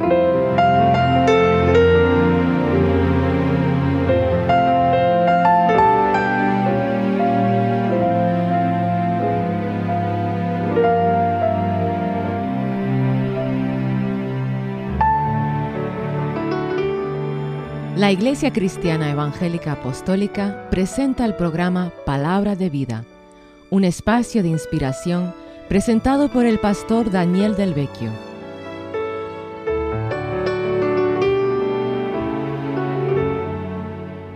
La Iglesia Cristiana Evangélica Apostólica presenta el programa Palabra de Vida, un espacio de inspiración presentado por el pastor Daniel del Vecchio.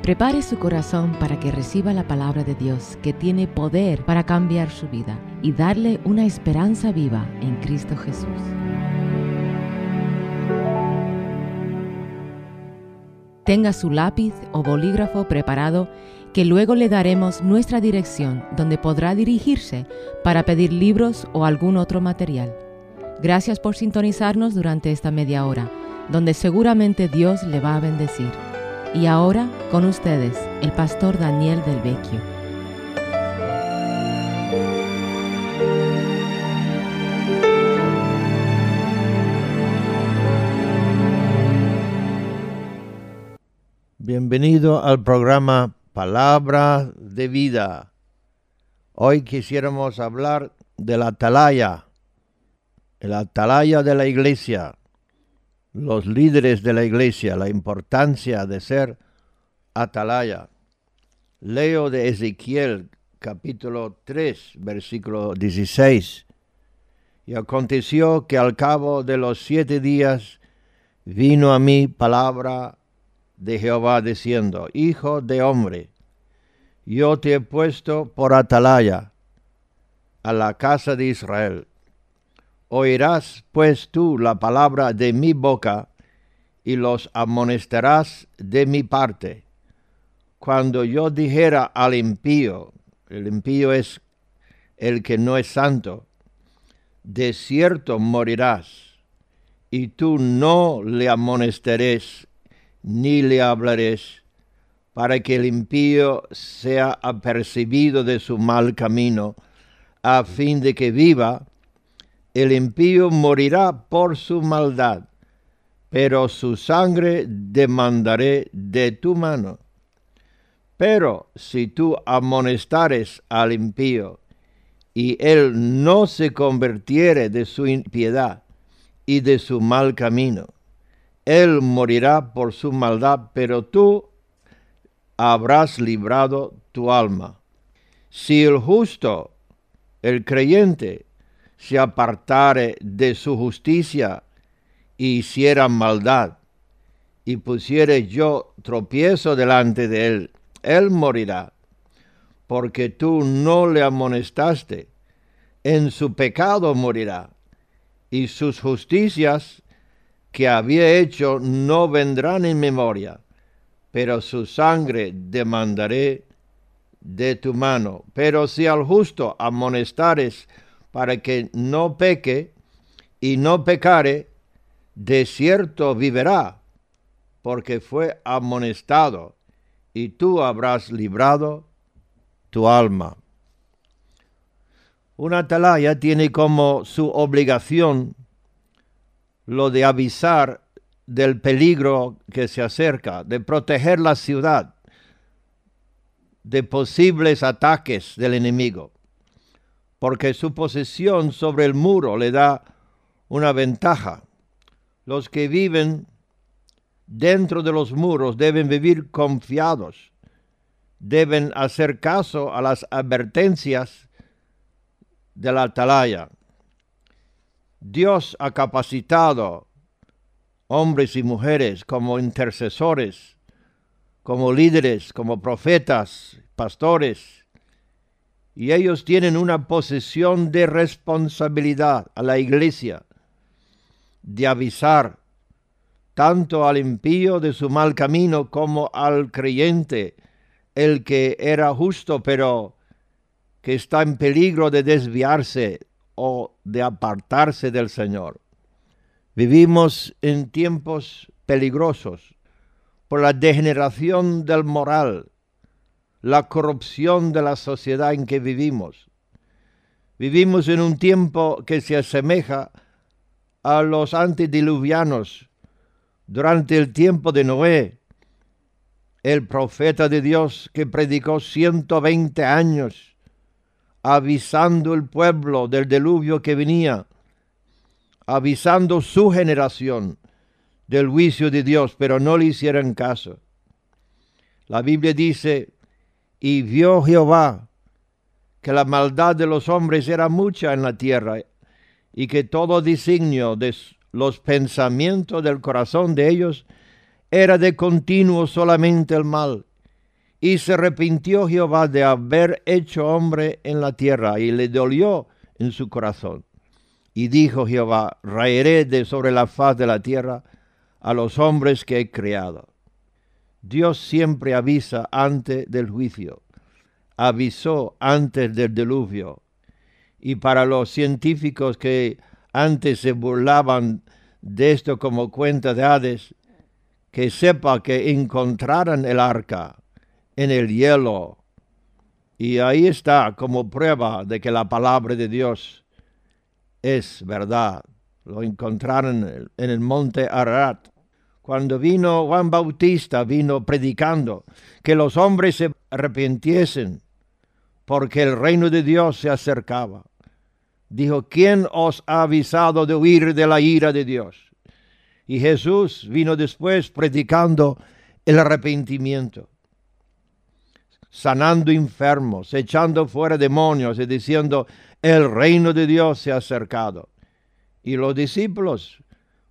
Prepare su corazón para que reciba la palabra de Dios que tiene poder para cambiar su vida y darle una esperanza viva en Cristo Jesús. Tenga su lápiz o bolígrafo preparado que luego le daremos nuestra dirección donde podrá dirigirse para pedir libros o algún otro material. Gracias por sintonizarnos durante esta media hora, donde seguramente Dios le va a bendecir. Y ahora, con ustedes, el pastor Daniel del Vecchio. Bienvenido al programa Palabra de Vida. Hoy quisiéramos hablar de la atalaya, el atalaya de la iglesia, los líderes de la iglesia, la importancia de ser atalaya. Leo de Ezequiel capítulo 3, versículo 16. Y aconteció que al cabo de los siete días vino a mí palabra de Jehová diciendo, Hijo de hombre, yo te he puesto por atalaya a la casa de Israel. Oirás pues tú la palabra de mi boca y los amonestarás de mi parte. Cuando yo dijera al impío, el impío es el que no es santo, de cierto morirás, y tú no le amonestaréis ni le hablaréis, para que el impío sea apercibido de su mal camino, a fin de que viva, el impío morirá por su maldad, pero su sangre demandaré de tu mano. Pero si tú amonestares al impío, y él no se convirtiere de su impiedad y de su mal camino, él morirá por su maldad, pero tú habrás librado tu alma. Si el justo, el creyente, se apartare de su justicia y hiciera maldad, y pusiere yo tropiezo delante de él, él morirá, porque tú no le amonestaste, en su pecado morirá, y sus justicias que había hecho no vendrán en memoria, pero su sangre demandaré de tu mano. Pero si al justo amonestares para que no peque y no pecare, de cierto vivirá, porque fue amonestado, y tú habrás librado tu alma. Una atalaya tiene como su obligación lo de avisar del peligro que se acerca, de proteger la ciudad de posibles ataques del enemigo, porque su posesión sobre el muro le da una ventaja. Los que viven dentro de los muros deben vivir confiados, deben hacer caso a las advertencias de la atalaya. Dios ha capacitado hombres y mujeres como intercesores, como líderes, como profetas, pastores, y ellos tienen una posición de responsabilidad a la iglesia, de avisar tanto al impío de su mal camino como al creyente, el que era justo pero que está en peligro de desviarse o de apartarse del Señor. Vivimos en tiempos peligrosos por la degeneración del moral, la corrupción de la sociedad en que vivimos. Vivimos en un tiempo que se asemeja a los antediluvianos, durante el tiempo de Noé, el profeta de Dios que predicó 120 años, avisando el pueblo del diluvio que venía, avisando su generación del juicio de Dios, pero no le hicieron caso. La Biblia dice, y vio Jehová que la maldad de los hombres era mucha en la tierra, y que todo designio de los pensamientos del corazón de ellos era de continuo solamente el mal. Y se arrepintió Jehová de haber hecho hombre en la tierra, y le dolió en su corazón. Y dijo Jehová, raeré de sobre la faz de la tierra a los hombres que he creado. Dios siempre avisa antes del juicio, avisó antes del diluvio. Y para los científicos que antes se burlaban de esto como cuenta de Hades, que sepa que encontraran el arca en el hielo. Y ahí está como prueba de que la palabra de Dios es verdad. Lo encontraron en el monte Ararat. Cuando vino Juan Bautista, vino predicando que los hombres se arrepintiesen porque el reino de Dios se acercaba. Dijo, ¿quién os ha avisado de huir de la ira de Dios? Y Jesús vino después predicando el arrepentimiento, sanando enfermos, echando fuera demonios y diciendo, el reino de Dios se ha acercado. Y los discípulos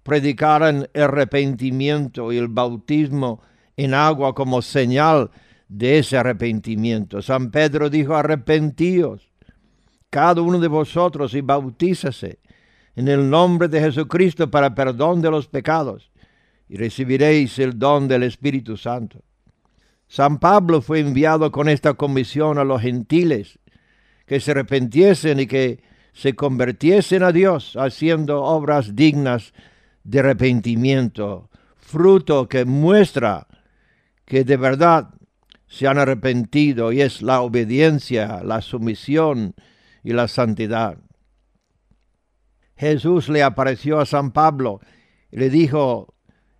predicaron el arrepentimiento y el bautismo en agua como señal de ese arrepentimiento. San Pedro dijo, arrepentíos cada uno de vosotros y bautízase en el nombre de Jesucristo para perdón de los pecados y recibiréis el don del Espíritu Santo. San Pablo fue enviado con esta comisión a los gentiles que se arrepentiesen y que se convirtiesen a Dios haciendo obras dignas de arrepentimiento, fruto que muestra que de verdad se han arrepentido y es la obediencia, la sumisión y la santidad. Jesús le apareció a San Pablo y le dijo,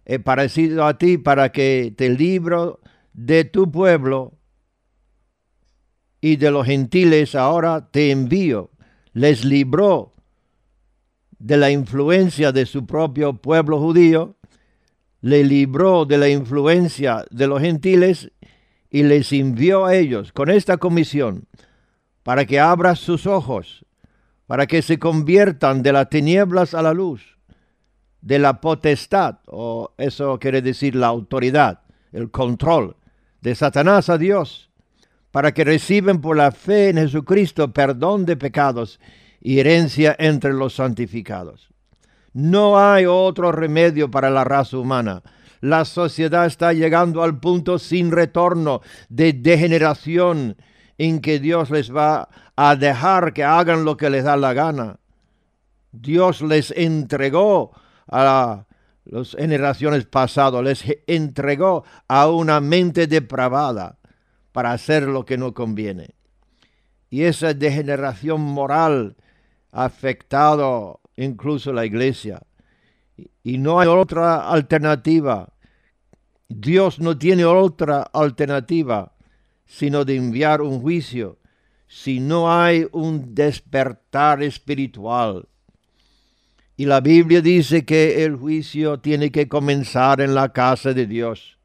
he parecido a ti para que te libro de tu pueblo y de los gentiles ahora te envío. Les libró de la influencia de su propio pueblo judío, le libró de la influencia de los gentiles y les envió a ellos con esta comisión para que abra sus ojos para que se conviertan de las tinieblas a la luz, de la potestad, o eso quiere decir la autoridad, el control de Satanás a Dios, para que reciben por la fe en Jesucristo perdón de pecados y herencia entre los santificados. No hay otro remedio para la raza humana. La sociedad está llegando al punto sin retorno de degeneración en que Dios les va a dejar que hagan lo que les da la gana. Dios les entregó a las generaciones pasadas, les entregó a una mente depravada para hacer lo que no conviene. Y esa degeneración moral afectado incluso la iglesia. Y no hay otra alternativa. Dios no tiene otra alternativa sino de enviar un juicio si no hay un despertar espiritual. Y la Biblia dice que el juicio tiene que comenzar en la casa de Dios.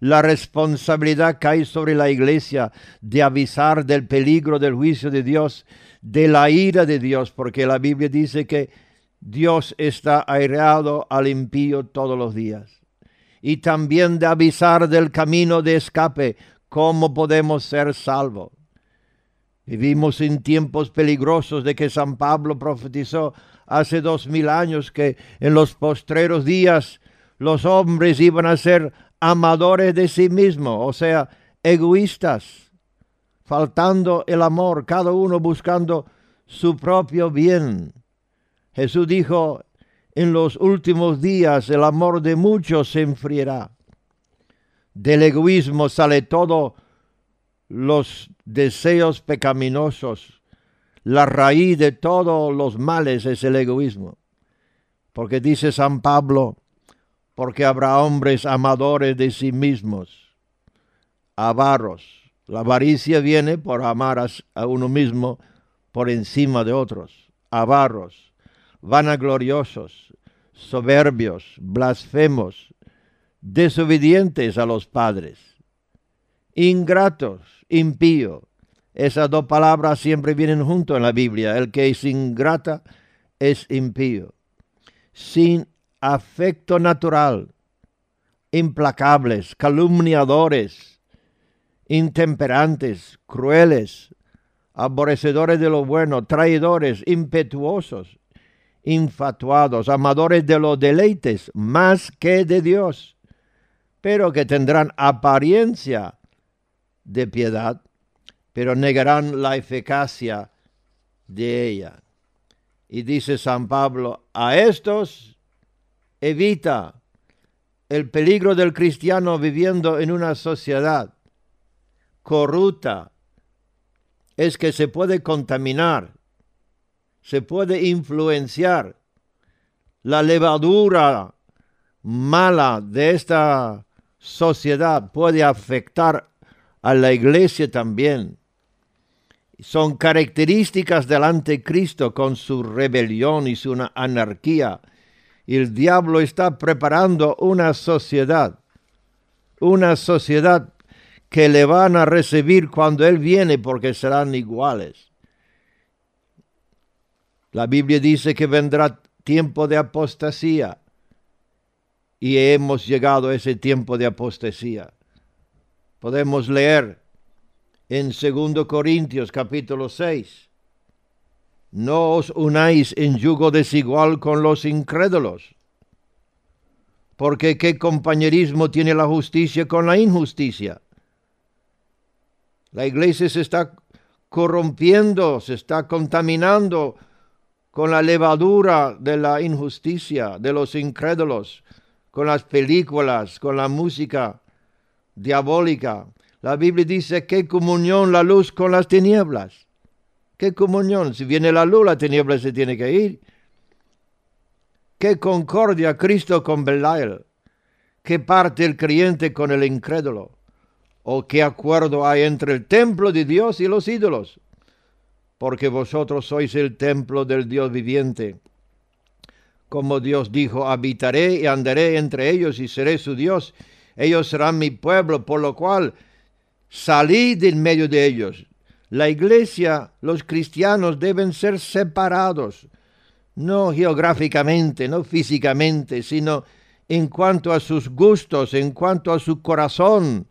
La responsabilidad cae sobre la iglesia de avisar del peligro del juicio de Dios, de la ira de Dios, porque la Biblia dice que Dios está aireado al impío todos los días. Y también de avisar del camino de escape, cómo podemos ser salvos. Vivimos en tiempos peligrosos de que San Pablo profetizó hace dos mil años que en los postreros días los hombres iban a ser amadores de sí mismos, o sea, egoístas, faltando el amor, cada uno buscando su propio bien. Jesús dijo, en los últimos días el amor de muchos se enfriará. Del egoísmo sale todo los deseos pecaminosos. La raíz de todos los males es el egoísmo. Porque dice San Pablo, porque habrá hombres amadores de sí mismos, avaros. La avaricia viene por amar a, uno mismo por encima de otros, avaros, vanagloriosos, soberbios, blasfemos, desobedientes a los padres, ingratos, impío. Esas dos palabras siempre vienen junto en la Biblia. El que es ingrata es impío. Sin afecto natural, implacables, calumniadores, intemperantes, crueles, aborrecedores de lo bueno, traidores, impetuosos, infatuados, amadores de los deleites más que de Dios, pero que tendrán apariencia de piedad, pero negarán la eficacia de ella. Y dice San Pablo, a estos evita el peligro del cristiano viviendo en una sociedad corrupta, es que se puede contaminar, se puede influenciar. La levadura mala de esta sociedad puede afectar a la iglesia también. Son características del anticristo con su rebelión y su anarquía. El diablo está preparando una sociedad, una sociedad que le van a recibir cuando Él viene porque serán iguales. La Biblia dice que vendrá tiempo de apostasía y hemos llegado a ese tiempo de apostasía. Podemos leer en 2 Corintios capítulo 6. No os unáis en yugo desigual con los incrédulos, porque qué compañerismo tiene la justicia con la injusticia la iglesia se está corrompiendo, se está contaminando con la levadura de la injusticia, de los incrédulos, con las películas, con la música diabólica. La Biblia dice, ¿qué comunión la luz con las tinieblas? ¿Qué comunión? Si viene la luz, la tiniebla se tiene que ir. ¿Qué concordia Cristo con Belial? ¿Qué parte el creyente con el incrédulo? ¿O qué acuerdo hay entre el templo de Dios y los ídolos? Porque vosotros sois el templo del Dios viviente. Como Dios dijo, habitaré y andaré entre ellos y seré su Dios. Ellos serán mi pueblo, por lo cual salid en medio de ellos. La iglesia, los cristianos deben ser separados, no geográficamente, no físicamente, sino en cuanto a sus gustos, en cuanto a su corazón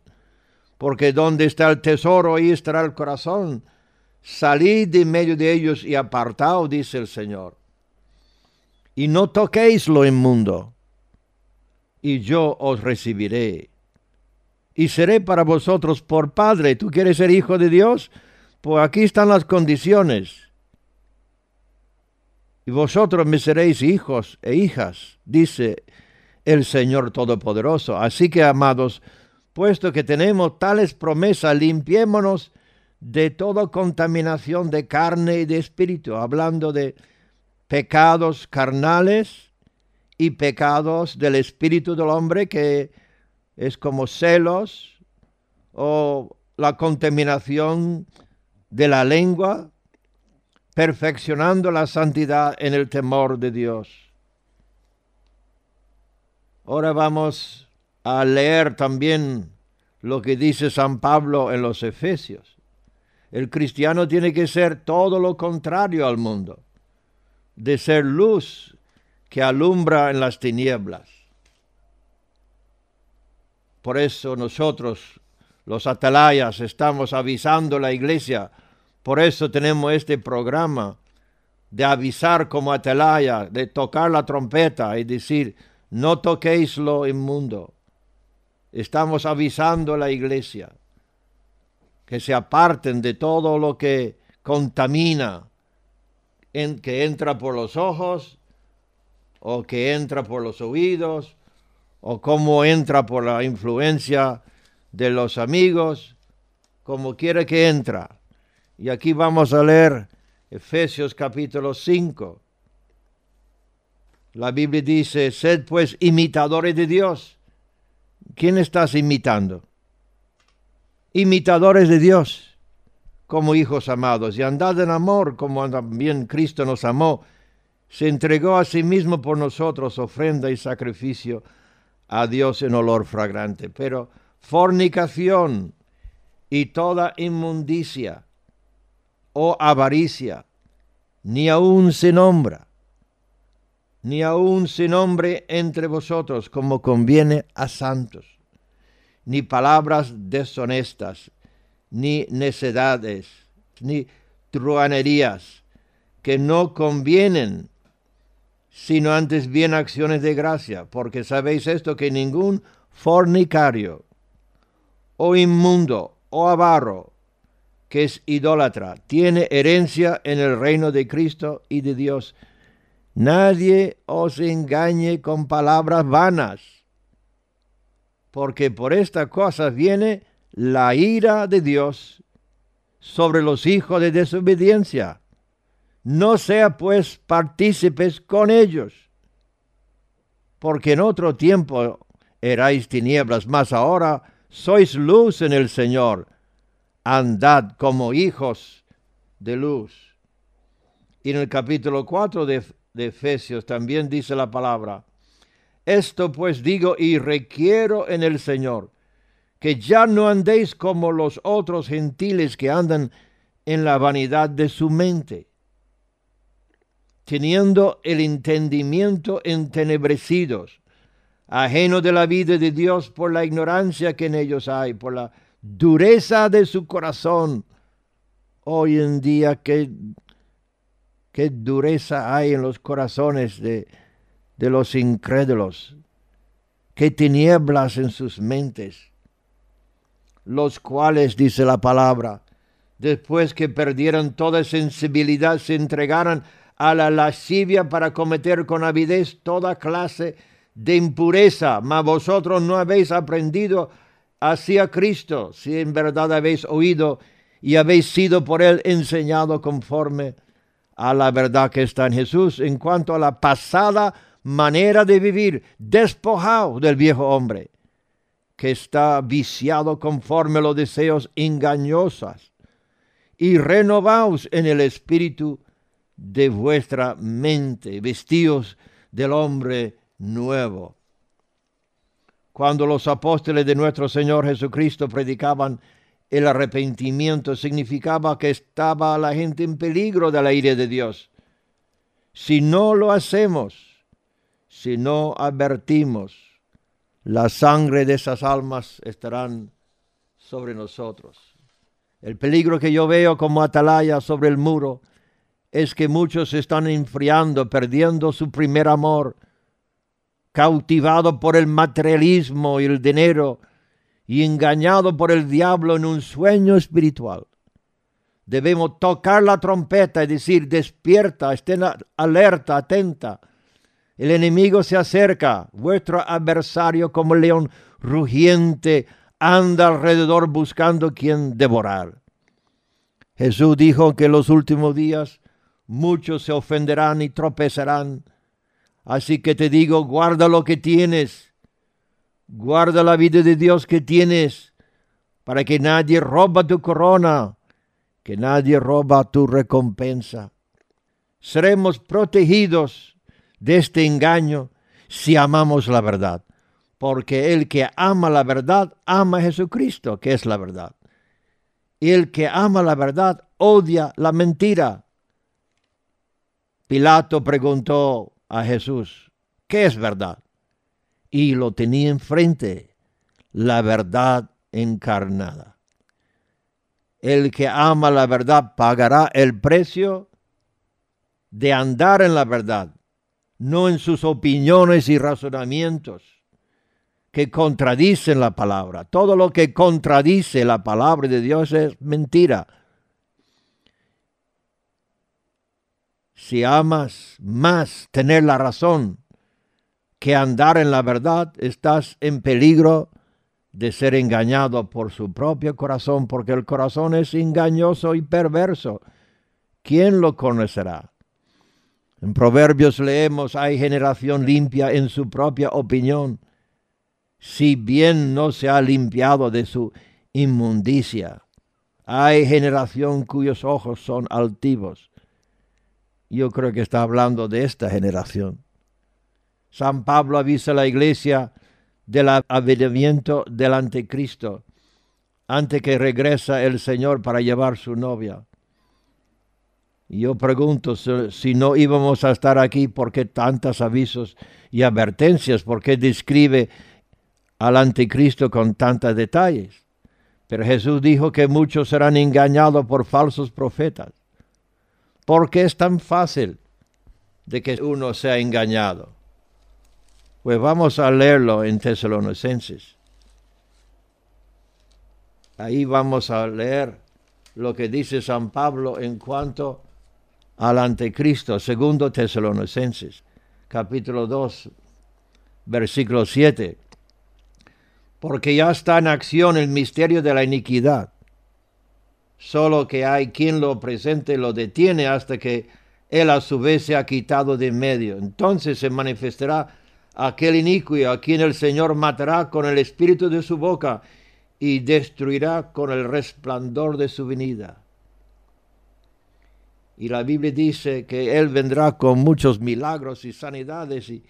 porque donde está el tesoro, ahí estará el corazón. Salid de medio de ellos y apartaos, dice el Señor. Y no toquéis lo inmundo, y yo os recibiré. Y seré para vosotros por Padre. ¿Tú quieres ser hijo de Dios? Pues aquí están las condiciones. Y vosotros me seréis hijos e hijas, dice el Señor Todopoderoso. Así que, amados, puesto que tenemos tales promesas, limpiémonos de toda contaminación de carne y de espíritu, hablando de pecados carnales y pecados del espíritu del hombre, que es como celos o la contaminación de la lengua, perfeccionando la santidad en el temor de Dios. Ahora vamos a leer también lo que dice San Pablo en los Efesios. El cristiano tiene que ser todo lo contrario al mundo, de ser luz que alumbra en las tinieblas. Por eso nosotros, los atalayas, estamos avisando a la iglesia. Por eso tenemos este programa de avisar como atalaya, de tocar la trompeta y decir, no toquéis lo inmundo, estamos avisando a la iglesia que se aparten de todo lo que contamina, en, que entra por los ojos o que entra por los oídos o cómo entra por la influencia de los amigos, como quiera que entra. Y aquí vamos a leer Efesios capítulo 5. La Biblia dice, sed pues imitadores de Dios. ¿Quién estás imitando? Imitadores de Dios como hijos amados y andad en amor como también Cristo nos amó. Se entregó a sí mismo por nosotros ofrenda y sacrificio a Dios en olor fragrante. Pero fornicación y toda inmundicia o avaricia ni aun se nombra ni aun se nombre entre vosotros como conviene a santos, ni palabras deshonestas, ni necedades, ni truanerías, que no convienen, sino antes bien acciones de gracia, porque sabéis esto que ningún fornicario, o inmundo, o avaro, que es idólatra, tiene herencia en el reino de Cristo y de Dios Nadie os engañe con palabras vanas, porque por esta cosa viene la ira de Dios sobre los hijos de desobediencia. No sea pues partícipes con ellos, porque en otro tiempo erais tinieblas, mas ahora sois luz en el Señor. Andad como hijos de luz. Y en el capítulo 4 de de Efesios también dice la palabra, esto pues digo y requiero en el Señor, que ya no andéis como los otros gentiles que andan en la vanidad de su mente, teniendo el entendimiento entenebrecidos, ajeno de la vida de Dios por la ignorancia que en ellos hay, por la dureza de su corazón. Hoy en día que qué dureza hay en los corazones de, los incrédulos, qué tinieblas en sus mentes, los cuales, dice la palabra, después que perdieran toda sensibilidad, se entregaran a la lascivia para cometer con avidez toda clase de impureza, mas vosotros no habéis aprendido así a Cristo, si en verdad habéis oído y habéis sido por él enseñado conforme a la verdad que está en Jesús en cuanto a la pasada manera de vivir, despojado del viejo hombre, que está viciado conforme a los deseos engañosos, y renovaos en el espíritu de vuestra mente, vestidos del hombre nuevo. Cuando los apóstoles de nuestro Señor Jesucristo predicaban el arrepentimiento significaba que estaba la gente en peligro de la de Dios. Si no lo hacemos, si no advertimos, la sangre de esas almas estarán sobre nosotros. El peligro que yo veo como atalaya sobre el muro es que muchos están enfriando, perdiendo su primer amor, cautivado por el materialismo y el dinero, y engañado por el diablo en un sueño espiritual. Debemos tocar la trompeta y decir, despierta, estén alerta, atenta. El enemigo se acerca, vuestro adversario como león rugiente anda alrededor buscando quien devorar. Jesús dijo que en los últimos días muchos se ofenderán y tropezarán. Así que te digo, guarda lo que tienes Guarda la vida de Dios que tienes para que nadie roba tu corona, que nadie roba tu recompensa. Seremos protegidos de este engaño si amamos la verdad, porque el que ama la verdad ama a Jesucristo, que es la verdad. Y el que ama la verdad odia la mentira. Pilato preguntó a Jesús, ¿qué es verdad? Y lo tenía enfrente, la verdad encarnada. El que ama la verdad pagará el precio de andar en la verdad, no en sus opiniones y razonamientos que contradicen la palabra. Todo lo que contradice la palabra de Dios es mentira. Si amas más tener la razón que andar en la verdad, estás en peligro de ser engañado por su propio corazón, porque el corazón es engañoso y perverso. ¿Quién lo conocerá? En Proverbios leemos, hay generación limpia en su propia opinión, si bien no se ha limpiado de su inmundicia. Hay generación cuyos ojos son altivos. Yo creo que está hablando de esta generación. San Pablo avisa a la iglesia del avivamiento del anticristo antes que regresa el Señor para llevar su novia. Y yo pregunto si no íbamos a estar aquí, ¿por qué tantos avisos y advertencias? ¿Por qué describe al anticristo con tantos detalles? Pero Jesús dijo que muchos serán engañados por falsos profetas. ¿Por qué es tan fácil de que uno sea engañado? Pues vamos a leerlo en Tesalonicenses. Ahí vamos a leer lo que dice San Pablo en cuanto al anticristo, segundo Tesalonicenses, capítulo 2, versículo 7. Porque ya está en acción el misterio de la iniquidad, solo que hay quien lo presente lo detiene hasta que él a su vez se ha quitado de medio. Entonces se manifestará aquel iniquio a quien el Señor matará con el espíritu de su boca y destruirá con el resplandor de su venida. Y la Biblia dice que Él vendrá con muchos milagros y sanidades y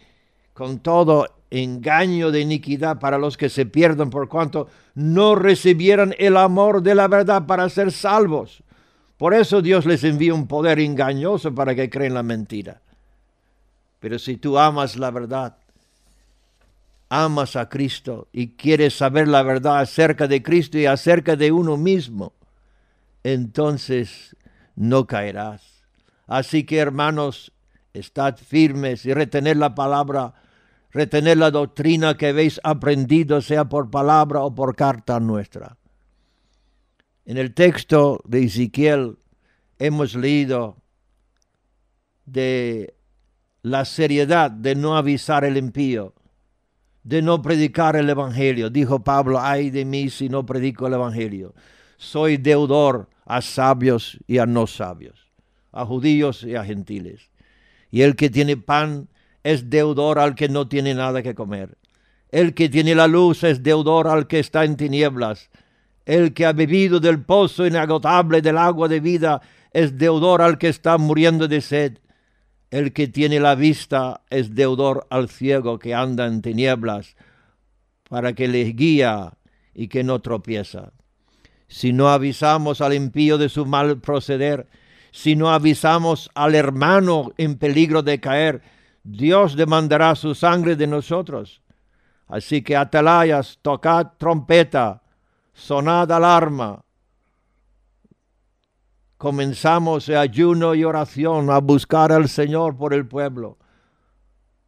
con todo engaño de iniquidad para los que se pierdan por cuanto no recibieran el amor de la verdad para ser salvos. Por eso Dios les envía un poder engañoso para que creen la mentira. Pero si tú amas la verdad, amas a Cristo y quieres saber la verdad acerca de Cristo y acerca de uno mismo, entonces no caerás. Así que hermanos, estad firmes y retener la palabra, retener la doctrina que habéis aprendido, sea por palabra o por carta nuestra. En el texto de Ezequiel hemos leído de la seriedad de no avisar el impío de no predicar el Evangelio. Dijo Pablo, ay de mí si no predico el Evangelio. Soy deudor a sabios y a no sabios, a judíos y a gentiles. Y el que tiene pan es deudor al que no tiene nada que comer. El que tiene la luz es deudor al que está en tinieblas. El que ha bebido del pozo inagotable del agua de vida es deudor al que está muriendo de sed. El que tiene la vista es deudor al ciego que anda en tinieblas, para que le guía y que no tropieza. Si no avisamos al impío de su mal proceder, si no avisamos al hermano en peligro de caer, Dios demandará su sangre de nosotros. Así que atalayas, tocad trompeta, sonad alarma, comenzamos el ayuno y oración a buscar al Señor por el pueblo.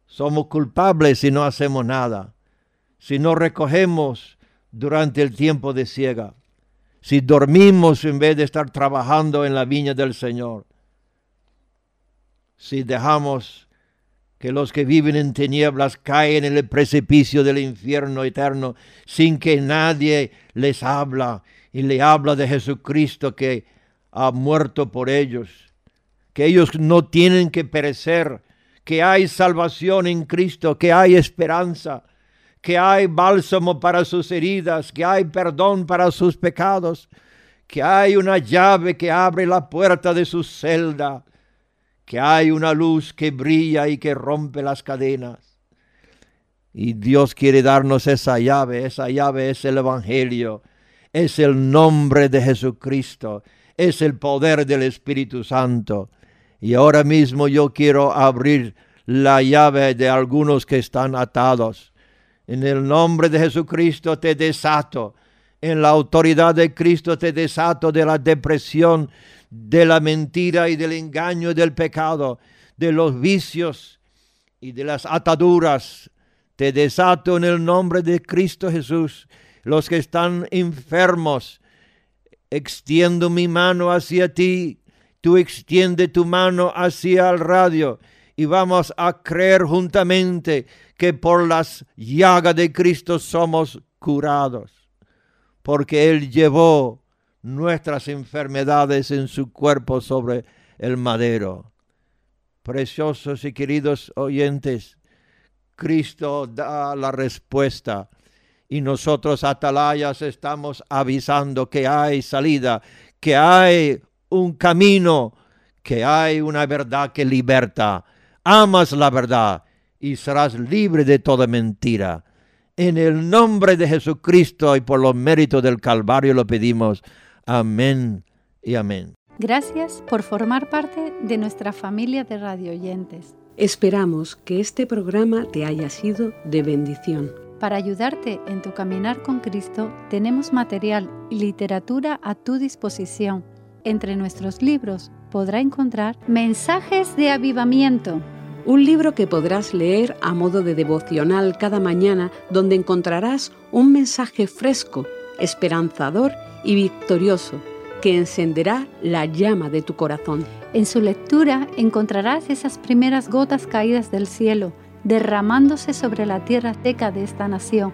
Somos culpables si no hacemos nada, si no recogemos durante el tiempo de ciega, si dormimos en vez de estar trabajando en la viña del Señor, si dejamos que los que viven en tinieblas caen en el precipicio del infierno eterno sin que nadie les habla y le habla de Jesucristo que ha muerto por ellos, que ellos no tienen que perecer, que hay salvación en Cristo, que hay esperanza, que hay bálsamo para sus heridas, que hay perdón para sus pecados, que hay una llave que abre la puerta de su celda, que hay una luz que brilla y que rompe las cadenas. Y Dios quiere darnos esa llave, esa llave es el Evangelio, es el nombre de Jesucristo, es el poder del Espíritu Santo. Y ahora mismo yo quiero abrir la llave de algunos que están atados. En el nombre de Jesucristo te desato. En la autoridad de Cristo te desato de la depresión, de la mentira y del engaño y del pecado, de los vicios y de las ataduras. Te desato en el nombre de Cristo Jesús. Los que están enfermos, extiendo mi mano hacia ti, tú extiende tu mano hacia el radio y vamos a creer juntamente que por las llagas de Cristo somos curados, porque Él llevó nuestras enfermedades en su cuerpo sobre el madero. Preciosos y queridos oyentes, Cristo da la respuesta y nosotros atalayas estamos avisando que hay salida, que hay un camino, que hay una verdad que liberta. Amas la verdad y serás libre de toda mentira. En el nombre de Jesucristo y por los méritos del Calvario lo pedimos. Amén y amén. Gracias por formar parte de nuestra familia de radio oyentes. Esperamos que este programa te haya sido de bendición. Para ayudarte en tu caminar con Cristo, tenemos material y literatura a tu disposición. Entre nuestros libros podrá encontrar Mensajes de Avivamiento, un libro que podrás leer a modo de devocional cada mañana, donde encontrarás un mensaje fresco, esperanzador y victorioso que encenderá la llama de tu corazón. En su lectura encontrarás esas primeras gotas caídas del cielo derramándose sobre la tierra seca de esta nación,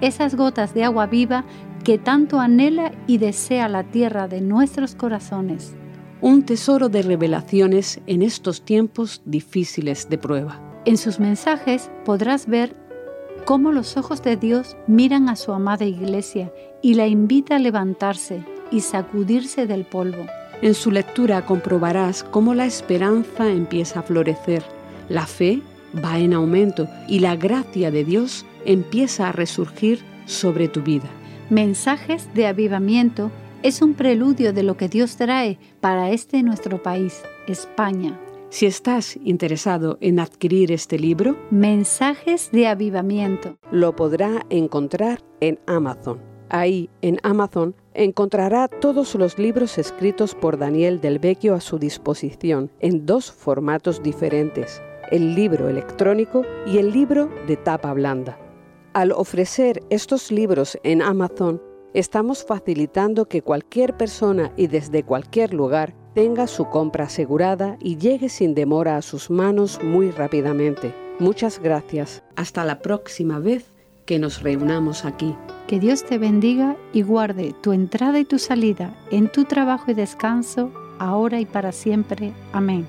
esas gotas de agua viva que tanto anhela y desea la tierra de nuestros corazones. Un tesoro de revelaciones en estos tiempos difíciles de prueba. En sus mensajes podrás ver cómo los ojos de Dios miran a su amada iglesia y la invita a levantarse y sacudirse del polvo. En su lectura comprobarás cómo la esperanza empieza a florecer, la fe va en aumento y la gracia de Dios empieza a resurgir sobre tu vida. Mensajes de avivamiento es un preludio de lo que Dios trae para este nuestro país, España. Si estás interesado en adquirir este libro, Mensajes de Avivamiento, lo podrá encontrar en Amazon. Ahí, en Amazon, encontrará todos los libros escritos por Daniel del Vecchio a su disposición, en dos formatos diferentes el libro electrónico y el libro de tapa blanda. Al ofrecer estos libros en Amazon, estamos facilitando que cualquier persona y desde cualquier lugar tenga su compra asegurada y llegue sin demora a sus manos muy rápidamente. Muchas gracias. Hasta la próxima vez que nos reunamos aquí. Que Dios te bendiga y guarde tu entrada y tu salida en tu trabajo y descanso, ahora y para siempre. Amén.